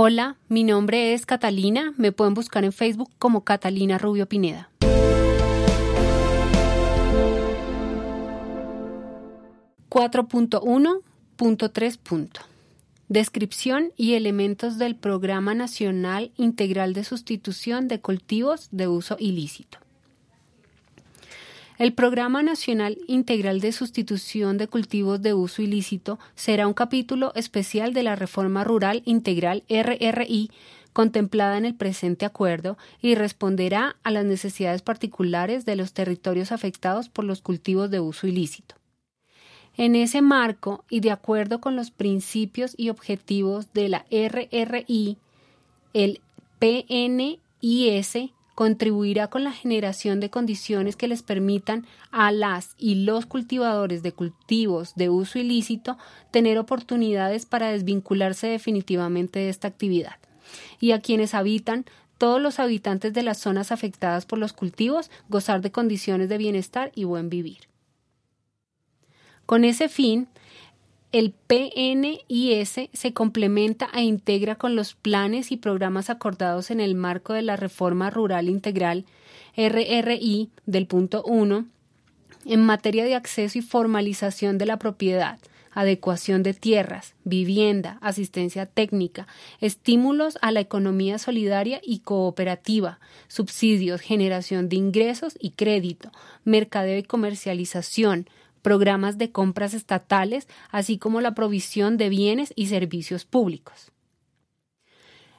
Hola, mi nombre es Catalina. Me pueden buscar en Facebook como Catalina Rubio Pineda. .1.3. Descripción y elementos del Programa Nacional Integral de Sustitución de Cultivos de Uso Ilícito. El Programa Nacional Integral de Sustitución de Cultivos de Uso Ilícito será un capítulo especial de la Reforma Rural Integral RRI contemplada en el presente acuerdo y responderá a las necesidades particulares de los territorios afectados por los cultivos de uso ilícito. En ese marco y de acuerdo con los principios y objetivos de la RRI, el PNIS contribuirá con la generación de condiciones que les permitan a las y los cultivadores de cultivos de uso ilícito tener oportunidades para desvincularse definitivamente de esta actividad, y a quienes habitan todos los habitantes de las zonas afectadas por los cultivos gozar de condiciones de bienestar y buen vivir. Con ese fin, el PNIS se complementa e integra con los planes y programas acordados en el marco de la Reforma Rural Integral RRI del punto 1 en materia de acceso y formalización de la propiedad, adecuación de tierras, vivienda, asistencia técnica, estímulos a la economía solidaria y cooperativa, subsidios, generación de ingresos y crédito, mercadeo y comercialización, programas de compras estatales, así como la provisión de bienes y servicios públicos.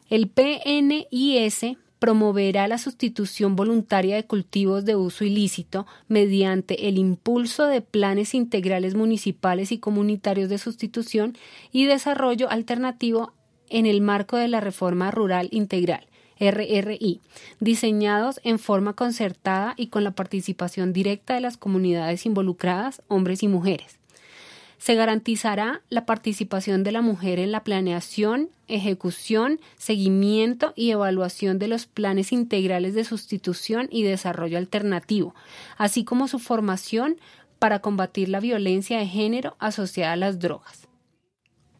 El PNIS promoverá la sustitución voluntaria de cultivos de uso ilícito mediante el impulso de planes integrales municipales y comunitarios de sustitución y desarrollo alternativo en el marco de la reforma rural integral, RRI, diseñados en forma concertada y con la participación directa de las comunidades involucradas, hombres y mujeres. Se garantizará la participación de la mujer en la planeación, ejecución, seguimiento y evaluación de los planes integrales de sustitución y desarrollo alternativo, así como su formación para combatir la violencia de género asociada a las drogas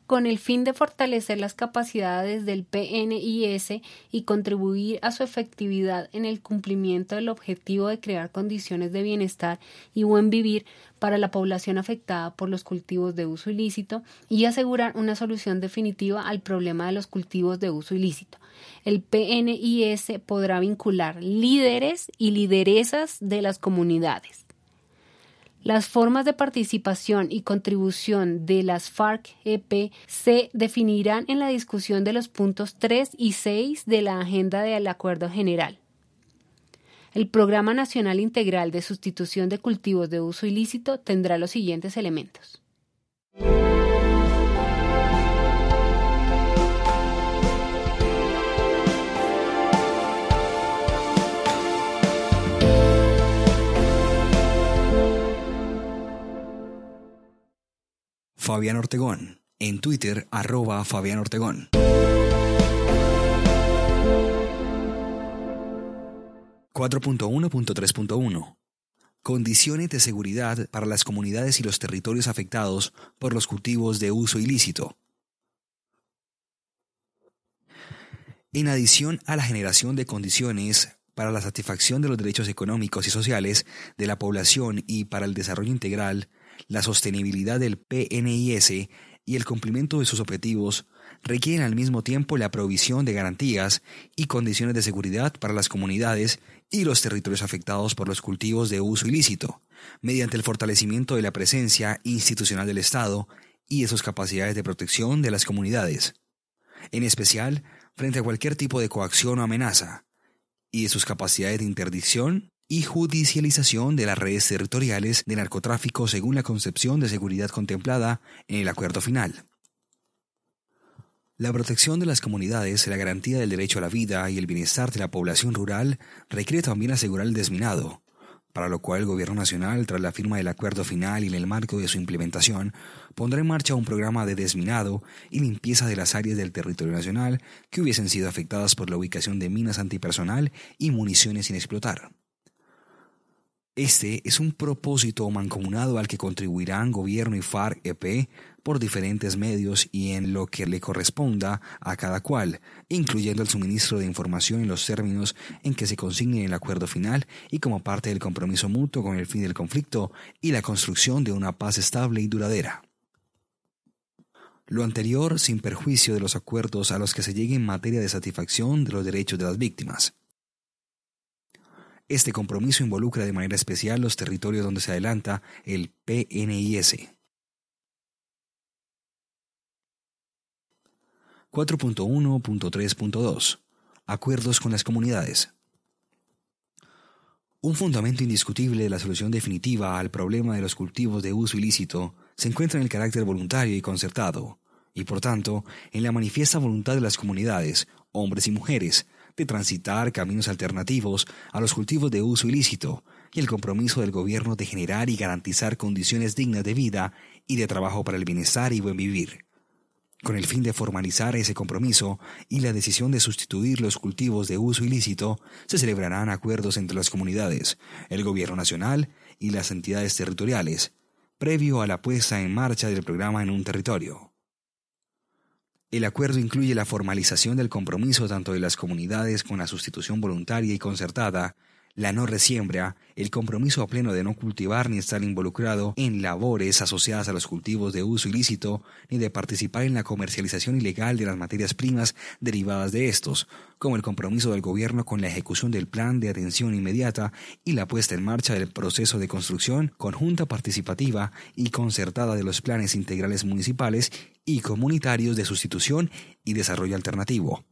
con el fin de fortalecer las capacidades del PNIS y contribuir a su efectividad en el cumplimiento del objetivo de crear condiciones de bienestar y buen vivir para la población afectada por los cultivos de uso ilícito y asegurar una solución definitiva al problema de los cultivos de uso ilícito. El PNIS podrá vincular líderes y lideresas de las comunidades las formas de participación y contribución de las FARC-EP se definirán en la discusión de los puntos 3 y 6 de la agenda del Acuerdo General. El Programa Nacional Integral de Sustitución de Cultivos de Uso Ilícito tendrá los siguientes elementos. Fabián Ortegón. En Twitter, arroba Fabián Ortegón. 4.1.3.1 Condiciones de seguridad para las comunidades y los territorios afectados por los cultivos de uso ilícito. En adición a la generación de condiciones para la satisfacción de los derechos económicos y sociales de la población y para el desarrollo integral, la sostenibilidad del PNIS y el cumplimiento de sus objetivos, requieren al mismo tiempo la provisión de garantías y condiciones de seguridad para las comunidades y los territorios afectados por los cultivos de uso ilícito, mediante el fortalecimiento de la presencia institucional del Estado y de sus capacidades de protección de las comunidades, en especial frente a cualquier tipo de coacción o amenaza, y de sus capacidades de interdicción y judicialización de las redes territoriales de narcotráfico según la concepción de seguridad contemplada en el acuerdo final. La protección de las comunidades, la garantía del derecho a la vida y el bienestar de la población rural requiere también asegurar el desminado, para lo cual el Gobierno Nacional, tras la firma del acuerdo final y en el marco de su implementación, pondrá en marcha un programa de desminado y limpieza de las áreas del territorio nacional que hubiesen sido afectadas por la ubicación de minas antipersonal y municiones sin explotar. Este es un propósito mancomunado al que contribuirán gobierno y FARC-EP por diferentes medios y en lo que le corresponda a cada cual, incluyendo el suministro de información en los términos en que se consigne el acuerdo final y como parte del compromiso mutuo con el fin del conflicto y la construcción de una paz estable y duradera. Lo anterior sin perjuicio de los acuerdos a los que se llegue en materia de satisfacción de los derechos de las víctimas. Este compromiso involucra de manera especial los territorios donde se adelanta el PNIS. 4.1.3.2 Acuerdos con las comunidades. Un fundamento indiscutible de la solución definitiva al problema de los cultivos de uso ilícito se encuentra en el carácter voluntario y concertado, y por tanto en la manifiesta voluntad de las comunidades, hombres y mujeres, de transitar caminos alternativos a los cultivos de uso ilícito y el compromiso del gobierno de generar y garantizar condiciones dignas de vida y de trabajo para el bienestar y buen vivir. Con el fin de formalizar ese compromiso y la decisión de sustituir los cultivos de uso ilícito, se celebrarán acuerdos entre las comunidades, el gobierno nacional y las entidades territoriales, previo a la puesta en marcha del programa en un territorio. El acuerdo incluye la formalización del compromiso tanto de las comunidades con la sustitución voluntaria y concertada, la no resiembra, el compromiso a pleno de no cultivar ni estar involucrado en labores asociadas a los cultivos de uso ilícito, ni de participar en la comercialización ilegal de las materias primas derivadas de estos, como el compromiso del gobierno con la ejecución del plan de atención inmediata y la puesta en marcha del proceso de construcción conjunta participativa y concertada de los planes integrales municipales y comunitarios de sustitución y desarrollo alternativo.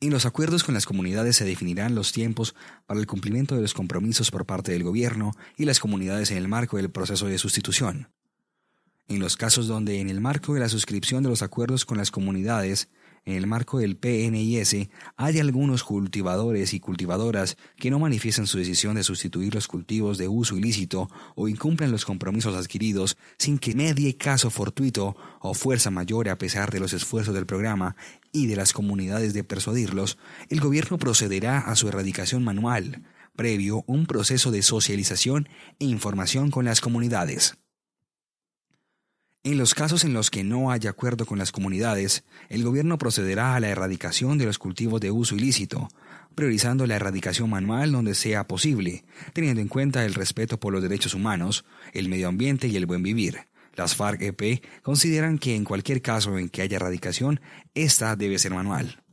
En los acuerdos con las comunidades se definirán los tiempos para el cumplimiento de los compromisos por parte del gobierno y las comunidades en el marco del proceso de sustitución. En los casos donde en el marco de la suscripción de los acuerdos con las comunidades en el marco del PNIS hay algunos cultivadores y cultivadoras que no manifiestan su decisión de sustituir los cultivos de uso ilícito o incumplen los compromisos adquiridos sin que medie caso fortuito o fuerza mayor a pesar de los esfuerzos del programa y de las comunidades de persuadirlos, el gobierno procederá a su erradicación manual, previo un proceso de socialización e información con las comunidades. En los casos en los que no haya acuerdo con las comunidades, el gobierno procederá a la erradicación de los cultivos de uso ilícito, priorizando la erradicación manual donde sea posible, teniendo en cuenta el respeto por los derechos humanos, el medio ambiente y el buen vivir. Las FARC-EP consideran que en cualquier caso en que haya erradicación, esta debe ser manual.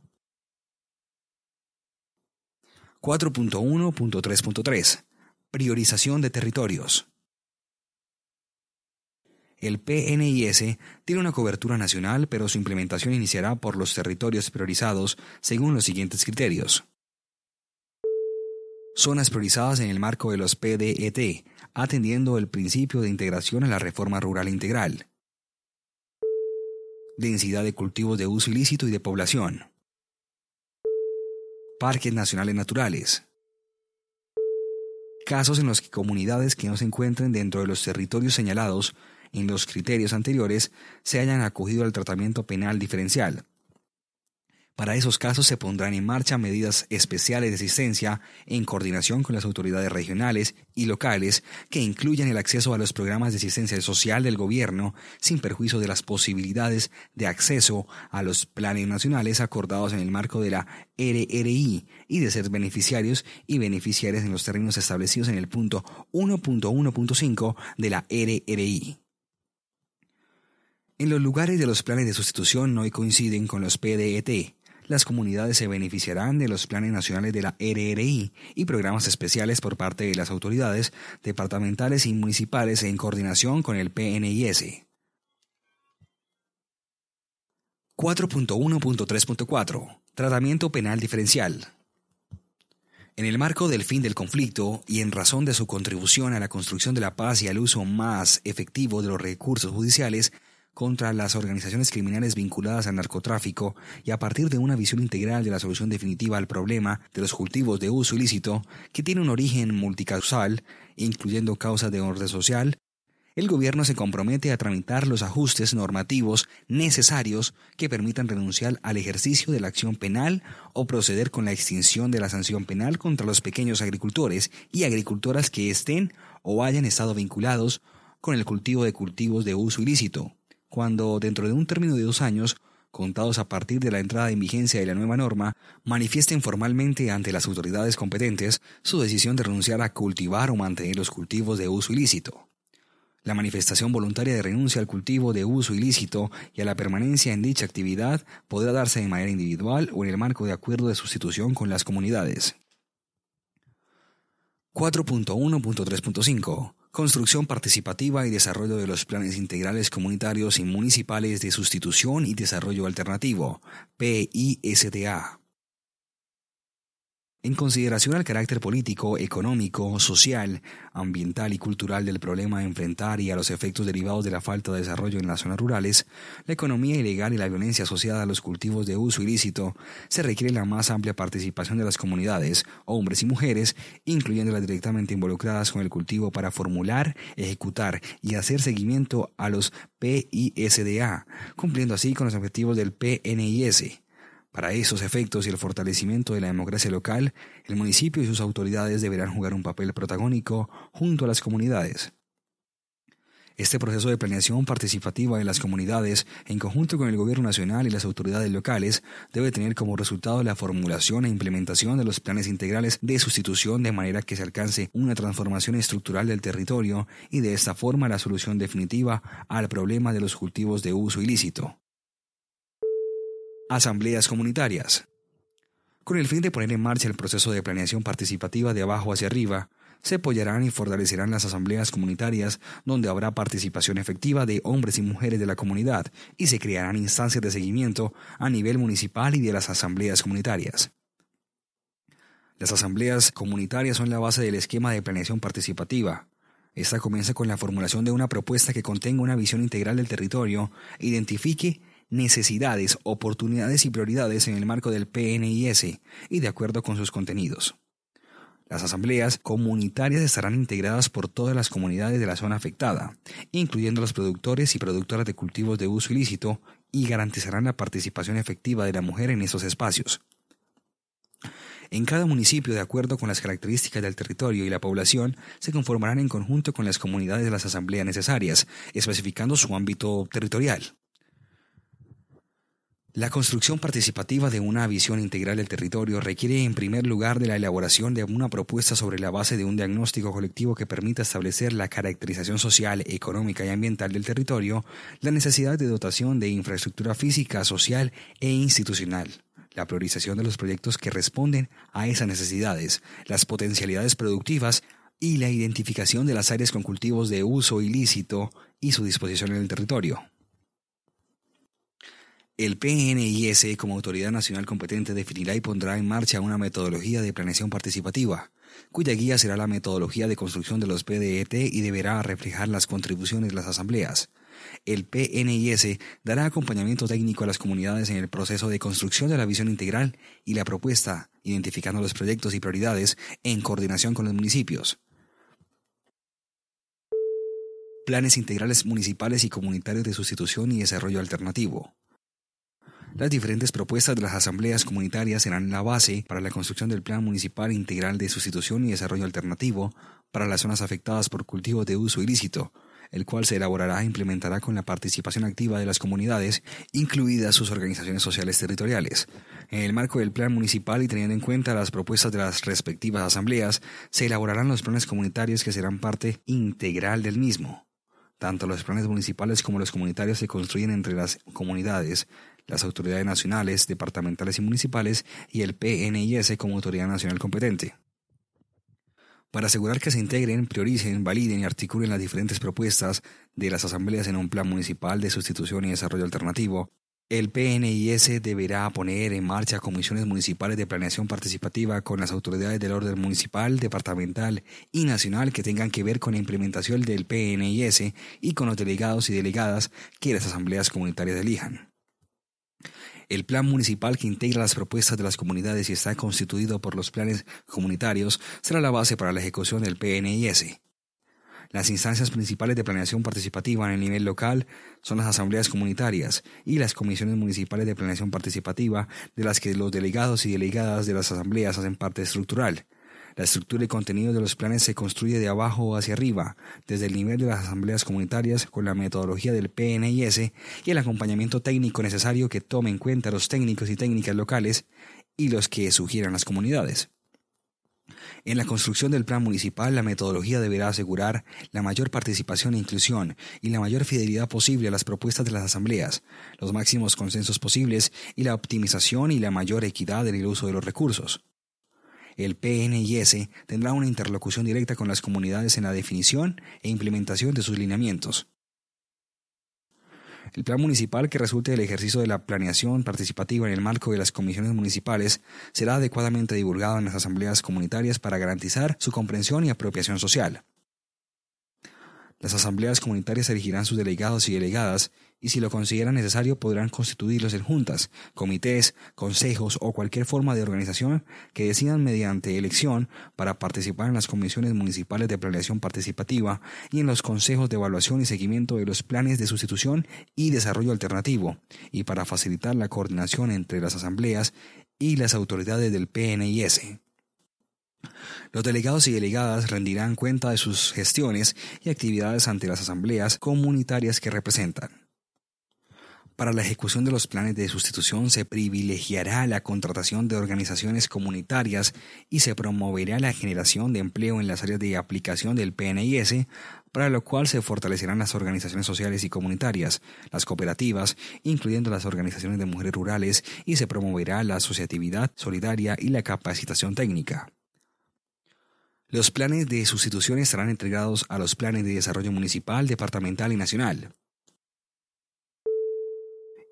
4.1.3.3 Priorización de territorios. El PNIS tiene una cobertura nacional, pero su implementación iniciará por los territorios priorizados según los siguientes criterios. Zonas priorizadas en el marco de los PDET, atendiendo el principio de integración a la reforma rural integral. Densidad de cultivos de uso ilícito y de población. Parques nacionales naturales. Casos en los que comunidades que no se encuentren dentro de los territorios señalados en los criterios anteriores se hayan acogido al tratamiento penal diferencial. Para esos casos se pondrán en marcha medidas especiales de asistencia en coordinación con las autoridades regionales y locales que incluyan el acceso a los programas de asistencia social del gobierno sin perjuicio de las posibilidades de acceso a los planes nacionales acordados en el marco de la RRI y de ser beneficiarios y beneficiarias en los términos establecidos en el punto 1.1.5 de la RRI. En los lugares de los planes de sustitución no coinciden con los PDET, las comunidades se beneficiarán de los planes nacionales de la RRI y programas especiales por parte de las autoridades departamentales y municipales en coordinación con el PNIS. 4.1.3.4 Tratamiento penal diferencial. En el marco del fin del conflicto y en razón de su contribución a la construcción de la paz y al uso más efectivo de los recursos judiciales, contra las organizaciones criminales vinculadas al narcotráfico y a partir de una visión integral de la solución definitiva al problema de los cultivos de uso ilícito, que tiene un origen multicausal, incluyendo causas de orden social, el gobierno se compromete a tramitar los ajustes normativos necesarios que permitan renunciar al ejercicio de la acción penal o proceder con la extinción de la sanción penal contra los pequeños agricultores y agricultoras que estén o hayan estado vinculados con el cultivo de cultivos de uso ilícito, cuando dentro de un término de dos años, contados a partir de la entrada en vigencia de la nueva norma, manifiesten formalmente ante las autoridades competentes su decisión de renunciar a cultivar o mantener los cultivos de uso ilícito. La manifestación voluntaria de renuncia al cultivo de uso ilícito y a la permanencia en dicha actividad podrá darse de manera individual o en el marco de acuerdo de sustitución con las comunidades. 4.1.3.5 Construcción participativa y desarrollo de los planes integrales comunitarios y municipales de sustitución y desarrollo alternativo, PISDA. En consideración al carácter político, económico, social, ambiental y cultural del problema a enfrentar y a los efectos derivados de la falta de desarrollo en las zonas rurales, la economía ilegal y la violencia asociada a los cultivos de uso ilícito, se requiere la más amplia participación de las comunidades, hombres y mujeres, incluyendo las directamente involucradas con el cultivo para formular, ejecutar y hacer seguimiento a los PISDA, cumpliendo así con los objetivos del PNIS para esos efectos y el fortalecimiento de la democracia local, el municipio y sus autoridades deberán jugar un papel protagónico junto a las comunidades. Este proceso de planeación participativa de las comunidades, en conjunto con el Gobierno Nacional y las autoridades locales, debe tener como resultado la formulación e implementación de los planes integrales de sustitución de manera que se alcance una transformación estructural del territorio y de esta forma la solución definitiva al problema de los cultivos de uso ilícito. Asambleas comunitarias. Con el fin de poner en marcha el proceso de planeación participativa de abajo hacia arriba, se apoyarán y fortalecerán las asambleas comunitarias donde habrá participación efectiva de hombres y mujeres de la comunidad y se crearán instancias de seguimiento a nivel municipal y de las asambleas comunitarias. Las asambleas comunitarias son la base del esquema de planeación participativa. Esta comienza con la formulación de una propuesta que contenga una visión integral del territorio identifique necesidades, oportunidades y prioridades en el marco del PNIS y de acuerdo con sus contenidos. Las asambleas comunitarias estarán integradas por todas las comunidades de la zona afectada, incluyendo los productores y productoras de cultivos de uso ilícito, y garantizarán la participación efectiva de la mujer en esos espacios. En cada municipio, de acuerdo con las características del territorio y la población, se conformarán en conjunto con las comunidades de las asambleas necesarias, especificando su ámbito territorial. La construcción participativa de una visión integral del territorio requiere en primer lugar de la elaboración de una propuesta sobre la base de un diagnóstico colectivo que permita establecer la caracterización social, económica y ambiental del territorio, la necesidad de dotación de infraestructura física, social e institucional, la priorización de los proyectos que responden a esas necesidades, las potencialidades productivas y la identificación de las áreas con cultivos de uso ilícito y su disposición en el territorio. El PNIS, como autoridad nacional competente, definirá y pondrá en marcha una metodología de planeación participativa, cuya guía será la metodología de construcción de los PDET y deberá reflejar las contribuciones de las asambleas. El PNIS dará acompañamiento técnico a las comunidades en el proceso de construcción de la visión integral y la propuesta, identificando los proyectos y prioridades en coordinación con los municipios. Planes integrales municipales y comunitarios de sustitución y desarrollo alternativo. Las diferentes propuestas de las asambleas comunitarias serán la base para la construcción del Plan Municipal Integral de Sustitución y Desarrollo Alternativo para las zonas afectadas por cultivos de uso ilícito, el cual se elaborará e implementará con la participación activa de las comunidades, incluidas sus organizaciones sociales territoriales. En el marco del plan municipal y teniendo en cuenta las propuestas de las respectivas asambleas, se elaborarán los planes comunitarios que serán parte integral del mismo. Tanto los planes municipales como los comunitarios se construyen entre las comunidades, las autoridades nacionales, departamentales y municipales y el PNIS como autoridad nacional competente. Para asegurar que se integren, prioricen, validen y articulen las diferentes propuestas de las asambleas en un plan municipal de sustitución y desarrollo alternativo, el PNIS deberá poner en marcha comisiones municipales de planeación participativa con las autoridades del orden municipal, departamental y nacional que tengan que ver con la implementación del PNIS y con los delegados y delegadas que las asambleas comunitarias elijan. El plan municipal que integra las propuestas de las comunidades y está constituido por los planes comunitarios será la base para la ejecución del PNIS. Las instancias principales de planeación participativa en el nivel local son las asambleas comunitarias y las comisiones municipales de planeación participativa de las que los delegados y delegadas de las asambleas hacen parte estructural. La estructura y contenido de los planes se construye de abajo hacia arriba, desde el nivel de las asambleas comunitarias con la metodología del PNIS y el acompañamiento técnico necesario que tome en cuenta los técnicos y técnicas locales y los que sugieran las comunidades. En la construcción del plan municipal, la metodología deberá asegurar la mayor participación e inclusión y la mayor fidelidad posible a las propuestas de las asambleas, los máximos consensos posibles y la optimización y la mayor equidad en el uso de los recursos. El PNIS tendrá una interlocución directa con las comunidades en la definición e implementación de sus lineamientos. El plan municipal que resulte del ejercicio de la planeación participativa en el marco de las comisiones municipales será adecuadamente divulgado en las asambleas comunitarias para garantizar su comprensión y apropiación social. Las asambleas comunitarias elegirán sus delegados y delegadas y si lo consideran necesario podrán constituirlos en juntas, comités, consejos o cualquier forma de organización que decidan mediante elección para participar en las comisiones municipales de planeación participativa y en los consejos de evaluación y seguimiento de los planes de sustitución y desarrollo alternativo, y para facilitar la coordinación entre las asambleas y las autoridades del PNIS. Los delegados y delegadas rendirán cuenta de sus gestiones y actividades ante las asambleas comunitarias que representan. Para la ejecución de los planes de sustitución se privilegiará la contratación de organizaciones comunitarias y se promoverá la generación de empleo en las áreas de aplicación del PNIS, para lo cual se fortalecerán las organizaciones sociales y comunitarias, las cooperativas, incluyendo las organizaciones de mujeres rurales, y se promoverá la asociatividad solidaria y la capacitación técnica. Los planes de sustitución estarán entregados a los planes de desarrollo municipal, departamental y nacional.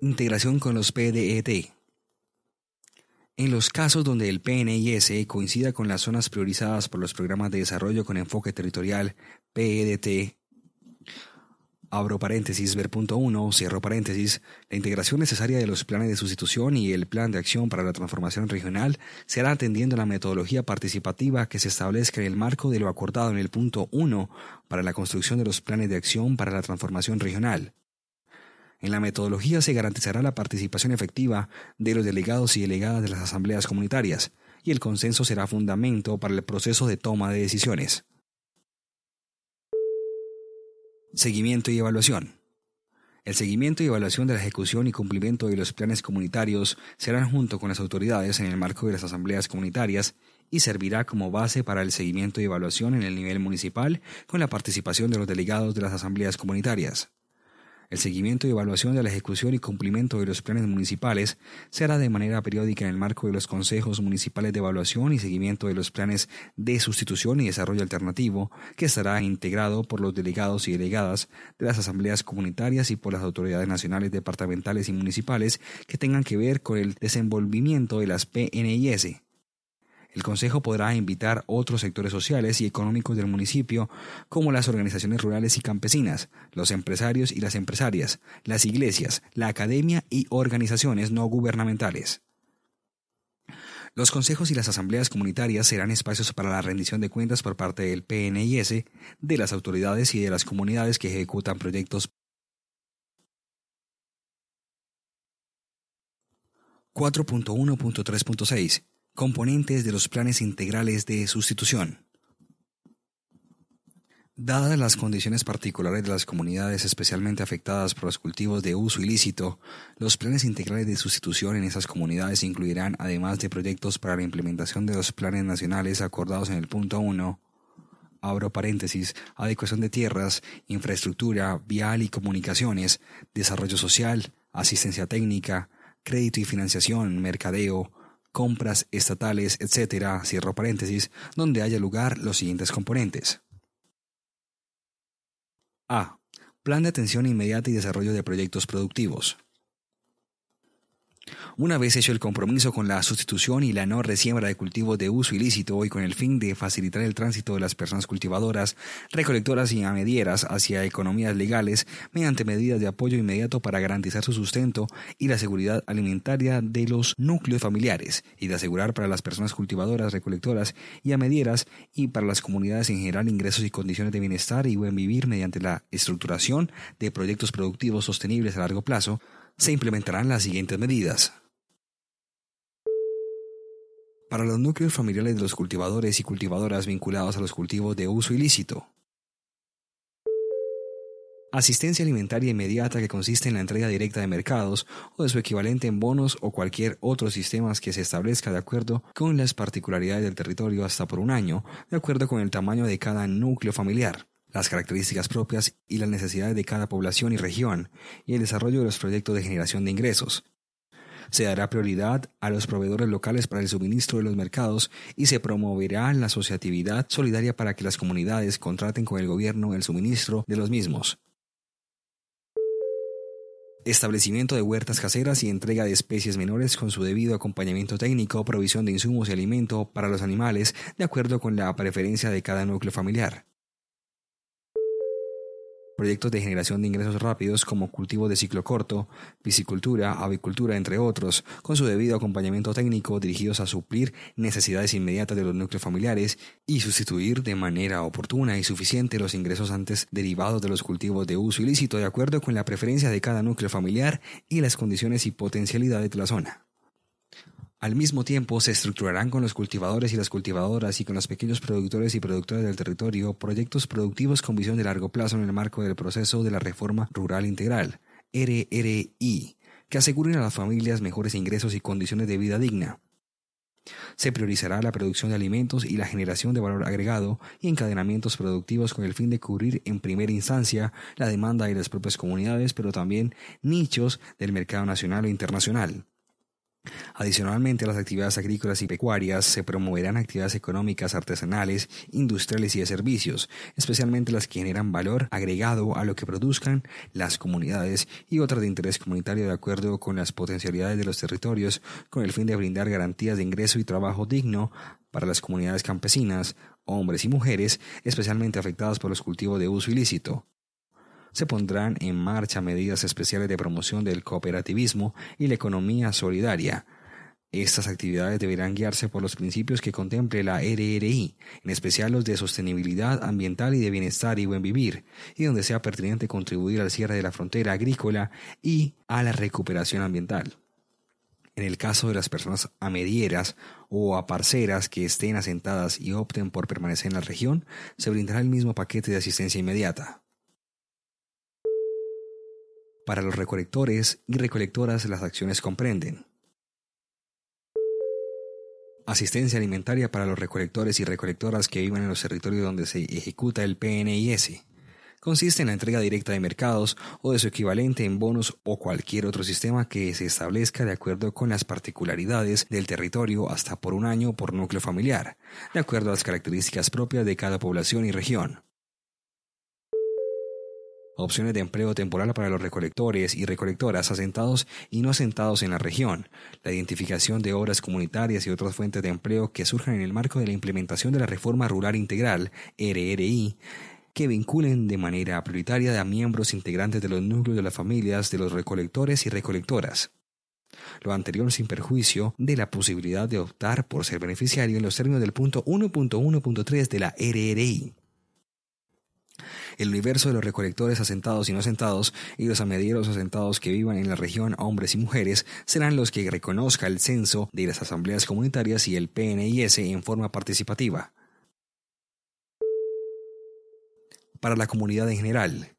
Integración con los PDET. En los casos donde el PNIS coincida con las zonas priorizadas por los programas de desarrollo con enfoque territorial PEDT abro paréntesis, ver punto 1, cierro paréntesis, la integración necesaria de los planes de sustitución y el plan de acción para la transformación regional será atendiendo la metodología participativa que se establezca en el marco de lo acordado en el punto 1 para la construcción de los planes de acción para la transformación regional. En la metodología se garantizará la participación efectiva de los delegados y delegadas de las asambleas comunitarias, y el consenso será fundamento para el proceso de toma de decisiones. Seguimiento y evaluación. El seguimiento y evaluación de la ejecución y cumplimiento de los planes comunitarios serán junto con las autoridades en el marco de las asambleas comunitarias y servirá como base para el seguimiento y evaluación en el nivel municipal con la participación de los delegados de las asambleas comunitarias. El seguimiento y evaluación de la ejecución y cumplimiento de los planes municipales se hará de manera periódica en el marco de los consejos municipales de evaluación y seguimiento de los planes de sustitución y desarrollo alternativo, que estará integrado por los delegados y delegadas de las asambleas comunitarias y por las autoridades nacionales, departamentales y municipales que tengan que ver con el desenvolvimiento de las PNIS el Consejo podrá invitar otros sectores sociales y económicos del municipio, como las organizaciones rurales y campesinas, los empresarios y las empresarias, las iglesias, la academia y organizaciones no gubernamentales. Los consejos y las asambleas comunitarias serán espacios para la rendición de cuentas por parte del PNIS, de las autoridades y de las comunidades que ejecutan proyectos 4.1.3.6 Componentes de los planes integrales de sustitución. Dadas las condiciones particulares de las comunidades especialmente afectadas por los cultivos de uso ilícito, los planes integrales de sustitución en esas comunidades incluirán, además de proyectos para la implementación de los planes nacionales acordados en el punto 1, abro paréntesis, adecuación de tierras, infraestructura, vial y comunicaciones, desarrollo social, asistencia técnica, crédito y financiación, mercadeo, compras estatales, etc., cierro paréntesis, donde haya lugar los siguientes componentes. A. Plan de atención inmediata y desarrollo de proyectos productivos. Una vez hecho el compromiso con la sustitución y la no resiembra de cultivos de uso ilícito y con el fin de facilitar el tránsito de las personas cultivadoras, recolectoras y amedieras hacia economías legales mediante medidas de apoyo inmediato para garantizar su sustento y la seguridad alimentaria de los núcleos familiares y de asegurar para las personas cultivadoras, recolectoras y amedieras y para las comunidades en general ingresos y condiciones de bienestar y buen vivir mediante la estructuración de proyectos productivos sostenibles a largo plazo, se implementarán las siguientes medidas. Para los núcleos familiares de los cultivadores y cultivadoras vinculados a los cultivos de uso ilícito. Asistencia alimentaria inmediata que consiste en la entrega directa de mercados o de su equivalente en bonos o cualquier otro sistema que se establezca de acuerdo con las particularidades del territorio hasta por un año, de acuerdo con el tamaño de cada núcleo familiar las características propias y las necesidades de cada población y región, y el desarrollo de los proyectos de generación de ingresos. Se dará prioridad a los proveedores locales para el suministro de los mercados y se promoverá la asociatividad solidaria para que las comunidades contraten con el gobierno el suministro de los mismos. Establecimiento de huertas caseras y entrega de especies menores con su debido acompañamiento técnico, provisión de insumos y alimento para los animales de acuerdo con la preferencia de cada núcleo familiar proyectos de generación de ingresos rápidos como cultivo de ciclo corto, piscicultura, avicultura, entre otros, con su debido acompañamiento técnico dirigidos a suplir necesidades inmediatas de los núcleos familiares y sustituir de manera oportuna y suficiente los ingresos antes derivados de los cultivos de uso ilícito de acuerdo con la preferencia de cada núcleo familiar y las condiciones y potencialidades de la zona. Al mismo tiempo, se estructurarán con los cultivadores y las cultivadoras y con los pequeños productores y productoras del territorio proyectos productivos con visión de largo plazo en el marco del proceso de la Reforma Rural Integral, RRI, que aseguren a las familias mejores ingresos y condiciones de vida digna. Se priorizará la producción de alimentos y la generación de valor agregado y encadenamientos productivos con el fin de cubrir en primera instancia la demanda de las propias comunidades, pero también nichos del mercado nacional e internacional. Adicionalmente a las actividades agrícolas y pecuarias, se promoverán actividades económicas, artesanales, industriales y de servicios, especialmente las que generan valor agregado a lo que produzcan las comunidades y otras de interés comunitario de acuerdo con las potencialidades de los territorios, con el fin de brindar garantías de ingreso y trabajo digno para las comunidades campesinas, hombres y mujeres, especialmente afectadas por los cultivos de uso ilícito, se pondrán en marcha medidas especiales de promoción del cooperativismo y la economía solidaria. Estas actividades deberán guiarse por los principios que contemple la RRI, en especial los de sostenibilidad ambiental y de bienestar y buen vivir, y donde sea pertinente contribuir al cierre de la frontera agrícola y a la recuperación ambiental. En el caso de las personas amedieras o aparceras que estén asentadas y opten por permanecer en la región, se brindará el mismo paquete de asistencia inmediata. Para los recolectores y recolectoras las acciones comprenden asistencia alimentaria para los recolectores y recolectoras que vivan en los territorios donde se ejecuta el PNIS. Consiste en la entrega directa de mercados o de su equivalente en bonos o cualquier otro sistema que se establezca de acuerdo con las particularidades del territorio hasta por un año por núcleo familiar, de acuerdo a las características propias de cada población y región opciones de empleo temporal para los recolectores y recolectoras asentados y no asentados en la región, la identificación de obras comunitarias y otras fuentes de empleo que surjan en el marco de la implementación de la Reforma Rural Integral, RRI, que vinculen de manera prioritaria a miembros integrantes de los núcleos de las familias de los recolectores y recolectoras. Lo anterior sin perjuicio de la posibilidad de optar por ser beneficiario en los términos del punto 1.1.3 de la RRI el universo de los recolectores asentados y no asentados y los amedieros asentados que vivan en la región, hombres y mujeres, serán los que reconozca el censo de las asambleas comunitarias y el PNIS en forma participativa. Para la comunidad en general.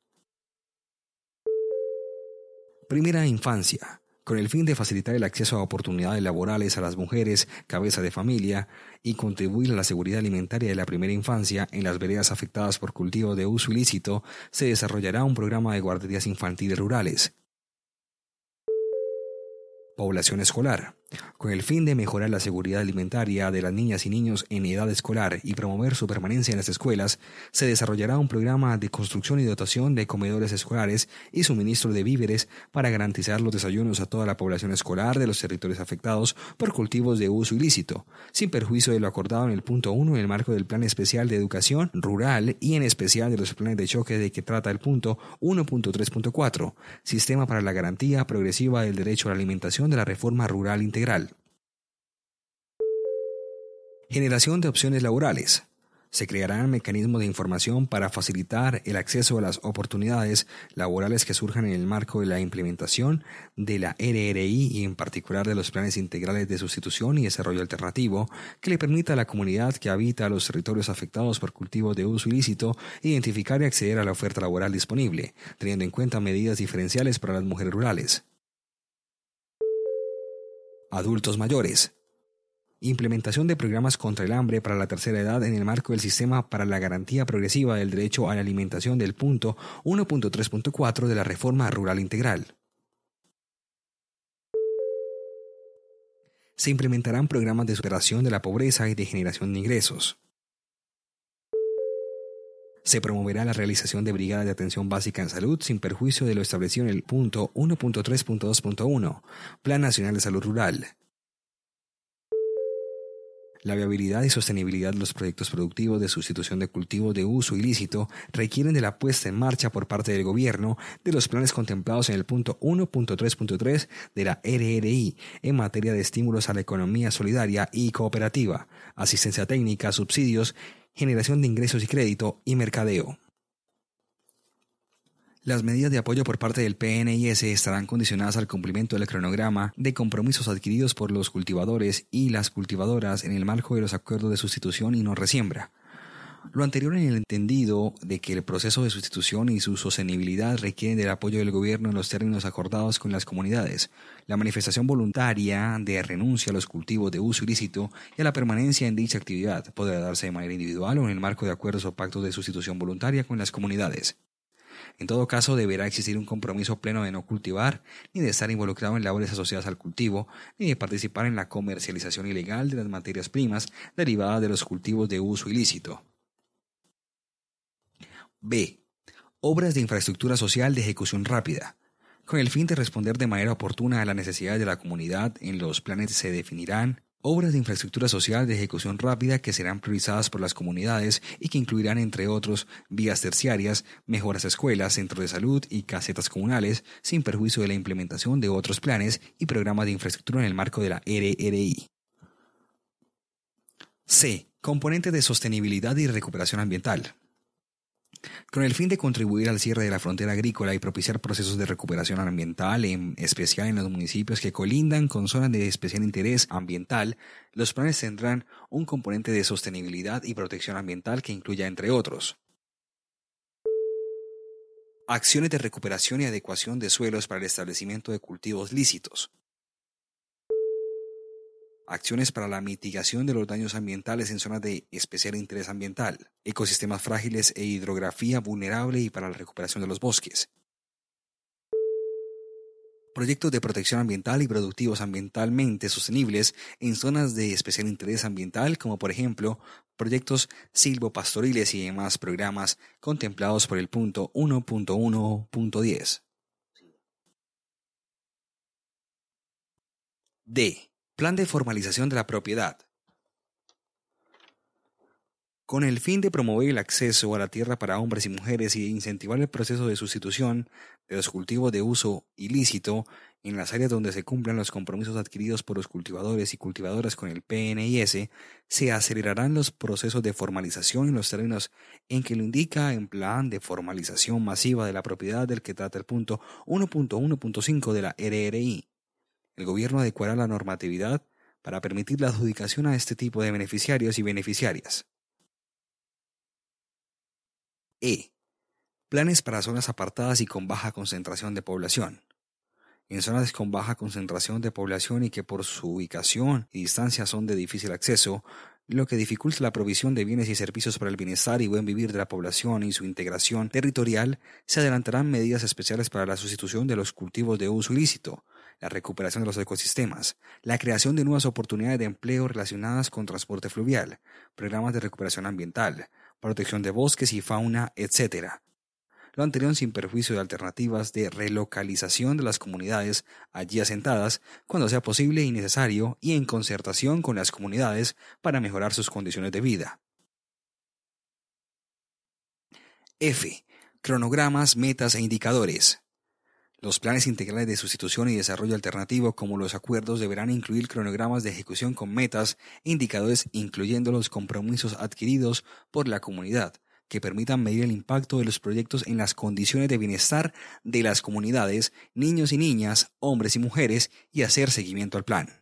Primera infancia. Con el fin de facilitar el acceso a oportunidades laborales a las mujeres, cabeza de familia, y contribuir a la seguridad alimentaria de la primera infancia en las veredas afectadas por cultivo de uso ilícito, se desarrollará un programa de guarderías infantiles rurales. Población escolar. Con el fin de mejorar la seguridad alimentaria de las niñas y niños en edad escolar y promover su permanencia en las escuelas, se desarrollará un programa de construcción y dotación de comedores escolares y suministro de víveres para garantizar los desayunos a toda la población escolar de los territorios afectados por cultivos de uso ilícito, sin perjuicio de lo acordado en el punto 1 en el marco del Plan Especial de Educación Rural y en especial de los planes de choque de que trata el punto 1.3.4, Sistema para la Garantía Progresiva del Derecho a la Alimentación de la Reforma Rural Integral Generación de opciones laborales. Se crearán mecanismos de información para facilitar el acceso a las oportunidades laborales que surjan en el marco de la implementación de la RRI y en particular de los planes integrales de sustitución y desarrollo alternativo que le permita a la comunidad que habita los territorios afectados por cultivos de uso ilícito identificar y acceder a la oferta laboral disponible, teniendo en cuenta medidas diferenciales para las mujeres rurales adultos mayores. Implementación de programas contra el hambre para la tercera edad en el marco del Sistema para la Garantía Progresiva del Derecho a la Alimentación del punto 1.3.4 de la Reforma Rural Integral. Se implementarán programas de superación de la pobreza y de generación de ingresos. Se promoverá la realización de brigadas de atención básica en salud sin perjuicio de lo establecido en el punto 1.3.2.1, Plan Nacional de Salud Rural. La viabilidad y sostenibilidad de los proyectos productivos de sustitución de cultivos de uso ilícito requieren de la puesta en marcha por parte del gobierno de los planes contemplados en el punto 1.3.3 de la RRI en materia de estímulos a la economía solidaria y cooperativa, asistencia técnica, subsidios generación de ingresos y crédito y mercadeo. Las medidas de apoyo por parte del PNIS estarán condicionadas al cumplimiento del cronograma de compromisos adquiridos por los cultivadores y las cultivadoras en el marco de los acuerdos de sustitución y no resiembra. Lo anterior en el entendido de que el proceso de sustitución y su sostenibilidad requieren del apoyo del gobierno en los términos acordados con las comunidades. La manifestación voluntaria de renuncia a los cultivos de uso ilícito y a la permanencia en dicha actividad podrá darse de manera individual o en el marco de acuerdos o pactos de sustitución voluntaria con las comunidades. En todo caso, deberá existir un compromiso pleno de no cultivar, ni de estar involucrado en labores asociadas al cultivo, ni de participar en la comercialización ilegal de las materias primas derivadas de los cultivos de uso ilícito. B. Obras de infraestructura social de ejecución rápida. Con el fin de responder de manera oportuna a las necesidades de la comunidad, en los planes se definirán obras de infraestructura social de ejecución rápida que serán priorizadas por las comunidades y que incluirán, entre otros, vías terciarias, mejoras a escuelas, centros de salud y casetas comunales, sin perjuicio de la implementación de otros planes y programas de infraestructura en el marco de la RRI. C. Componente de sostenibilidad y recuperación ambiental. Con el fin de contribuir al cierre de la frontera agrícola y propiciar procesos de recuperación ambiental, en especial en los municipios que colindan con zonas de especial interés ambiental, los planes tendrán un componente de sostenibilidad y protección ambiental que incluya, entre otros, acciones de recuperación y adecuación de suelos para el establecimiento de cultivos lícitos, acciones para la mitigación de los daños ambientales en zonas de especial interés ambiental, ecosistemas frágiles e hidrografía vulnerable y para la recuperación de los bosques. Proyectos de protección ambiental y productivos ambientalmente sostenibles en zonas de especial interés ambiental, como por ejemplo proyectos silvopastoriles y demás programas contemplados por el punto 1.1.10. D. Plan de formalización de la propiedad. Con el fin de promover el acceso a la tierra para hombres y mujeres y de incentivar el proceso de sustitución de los cultivos de uso ilícito en las áreas donde se cumplan los compromisos adquiridos por los cultivadores y cultivadoras con el PNIS, se acelerarán los procesos de formalización en los términos en que lo indica en plan de formalización masiva de la propiedad del que trata el punto 1.1.5 de la RRI. El gobierno adecuará la normatividad para permitir la adjudicación a este tipo de beneficiarios y beneficiarias. E. Planes para zonas apartadas y con baja concentración de población. en zonas con baja concentración de población y que por su ubicación y distancia son de difícil acceso, lo que dificulta la provisión de bienes y servicios para el bienestar y buen vivir de la población y su integración territorial, se adelantarán medidas especiales para la sustitución de los cultivos de uso ilícito, la recuperación de los ecosistemas, la creación de nuevas oportunidades de empleo relacionadas con transporte fluvial, programas de recuperación ambiental, protección de bosques y fauna, etc., lo anterior sin perjuicio de alternativas de relocalización de las comunidades allí asentadas cuando sea posible y necesario y en concertación con las comunidades para mejorar sus condiciones de vida. F. Cronogramas, metas e indicadores. Los planes integrales de sustitución y desarrollo alternativo como los acuerdos deberán incluir cronogramas de ejecución con metas e indicadores incluyendo los compromisos adquiridos por la comunidad, que permitan medir el impacto de los proyectos en las condiciones de bienestar de las comunidades, niños y niñas, hombres y mujeres, y hacer seguimiento al plan.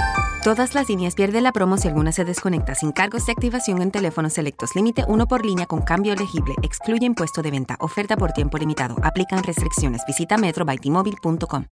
Todas las líneas pierden la promo si alguna se desconecta sin cargos de activación en teléfonos selectos. Límite uno por línea con cambio elegible. Excluye impuesto de venta. Oferta por tiempo limitado. Aplican restricciones. Visita metrobytmobile.com.